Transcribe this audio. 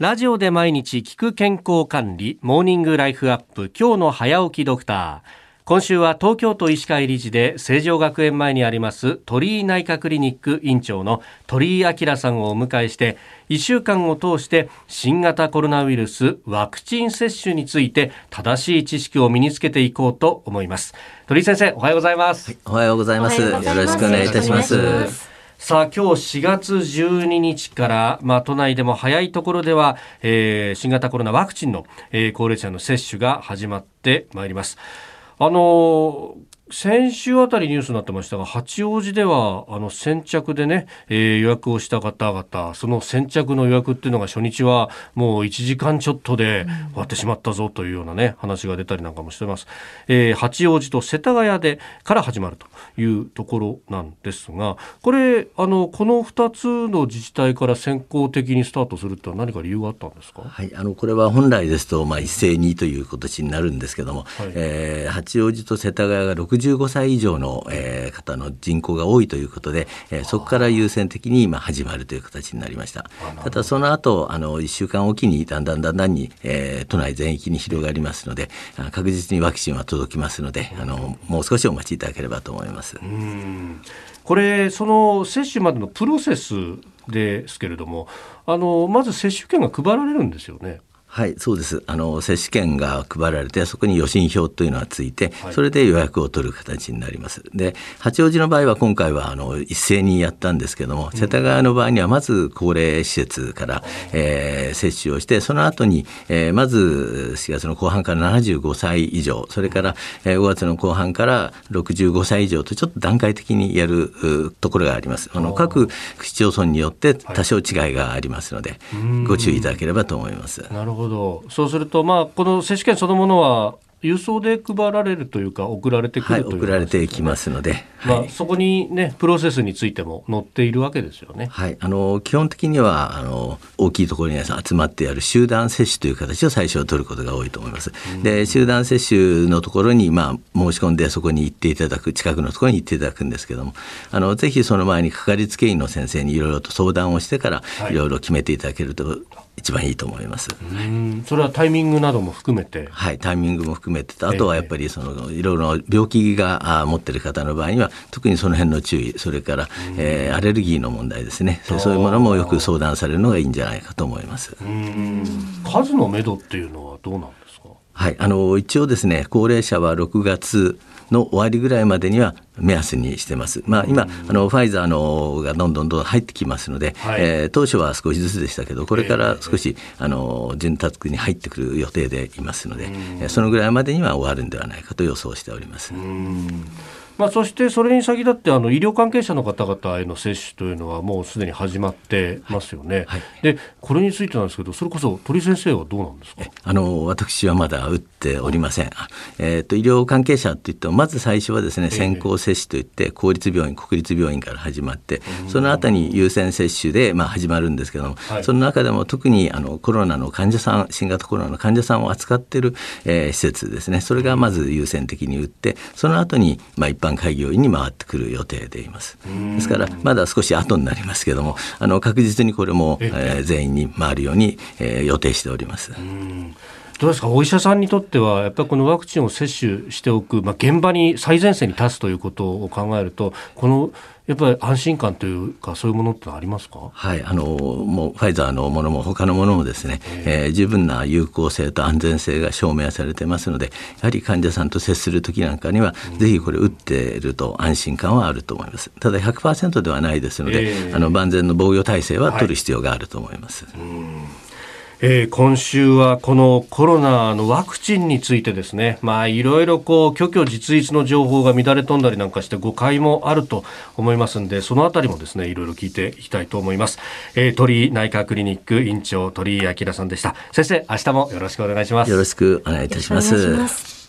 ラジオで毎日聞く健康管理、モーニングライフアップ、今日の早起きドクター。今週は東京都医師会理事で成城学園前にあります鳥居内科クリニック院長の鳥居明さんをお迎えして1週間を通して新型コロナウイルスワクチン接種について正しい知識を身につけていこうと思います。鳥居先生おはようございます、はい、おはようございます。よろしくお願いいたしますさあ今日4月12日から、まあ、都内でも早いところでは、えー、新型コロナワクチンの、えー、高齢者の接種が始まってまいります。あのー先週あたりニュースになってましたが八王子ではあの先着でね、えー、予約をした方々その先着の予約っていうのが初日はもう1時間ちょっとで終わってしまったぞというようなね話が出たりなんかもしてます、えー、八王子と世田谷でから始まるというところなんですがこれあのこの2つの自治体から先行的にスタートするって何か理由があったんですか、はい、あのこれは本来ですと、まあ、一斉にという形になるんですけども、はい、えー、八王子と世田谷が65歳以上の、えー、方の人口が多いということで、えー、そこから優先的に今始まるという形になりました。ただその後あの1週間おきにだんだんだんだんに、えー、都内全域に広がりますので確実にワクチンは届きますのであのもう少しお待ちいただければと思います。これその接種までのプロセスですけれどもあのまず接種券が配られるんですよね。はい、そうです。あの接種券が配られて、そこに予診票というのがついて、それで予約を取る形になります。で、八王子の場合は今回はあの一斉にやったんですけども、世田谷の場合にはまず高齢施設から、えー、接種をして、その後に、えー、まず4月の後半から75歳以上、それから、えー、5月の後半から65歳以上とちょっと段階的にやるところがあります。あの各市町村によって多少違いがありますので、ご注意いただければと思います。なるほど。そうすると、まあ、この接種券そのものは郵送で配られるというか送られてくるという、はい、送られてきますので、まあ、そこにねプロセスについても載っているわけですよね。はい、あの基本的にはあの大きいところに集まってやる集団接種という形を最初は取ることが多いと思います。で集団接種のところにまあ申し込んでそこに行っていただく近くのところに行っていただくんですけども、あのぜひその前にかかりつけ医の先生にいろいろと相談をしてからいろいろ決めていただけると一番いいと思います。それはタイミングなども含めて？はい、タイミングも含めて、あとはやっぱりそのいろいろ病気が持ってる方の場合には特にその辺の注意、それから、えー、アレルギーの問題ですね。そういうものもよく相談されるのがいいんじゃないかと思います。数の目処っていうのはどうなんですか？はい、あの一応ですね、高齢者は6月の終わりぐらいまでには目安にしてます。まあ、今、あのファイザーのがどんどんどん入ってきますので、はい、えー、当初は少しずつでしたけど、これから少し、あの潤沢に入ってくる予定でいますので、そのぐらいまでには終わるんではないかと予想しております。まあ、そしてそれに先立ってあの医療関係者の方々への接種というのはもうすでに始まってますよね、はい、でこれについてなんですけどそれこそ鳥先生はどうなんですか？あの私はまだ打っておりません、えーと、医療関係者といってもまず最初はですね先行接種といって公立病院国立病院から始まって、その後に優先接種でまあ始まるんですけども、はい、その中でも特にあのコロナの患者さん新型コロナの患者さんを扱っている、えー、施設ですね。それがまず優先的に打ってその後にまあ一般般開業医に回ってくる予定でいます。ですからまだ少し後になりますけどもあの確実にこれも、えー、全員に回るように、えー、予定しております。どうですか？お医者さんにとってはやっぱりこのワクチンを接種しておく、まあ、現場に最前線に立つということを考えるとこのやっぱり安心感というかそういうものってありますか？はいあのもうファイザーのものも他のものもですね、えー、十分な有効性と安全性が証明されてますのでやはり患者さんと接する時なんかには、うん、ぜひこれ打っていると安心感はあると思います。ただ100%ではないですので、えー、あの万全の防御体制は取る必要があると思います。はいえー、今週はこのコロナのワクチンについてですね、まあいろいろこう、虚虚実実の情報が乱れ飛んだりなんかして誤解もあると思いますんで、そのあたりもですね、いろいろ聞いていきたいと思います。えー、鳥居内科クリニック院長鳥居明さんでした。先生、明日もよろしくお願いします。よろしくお願いいたします。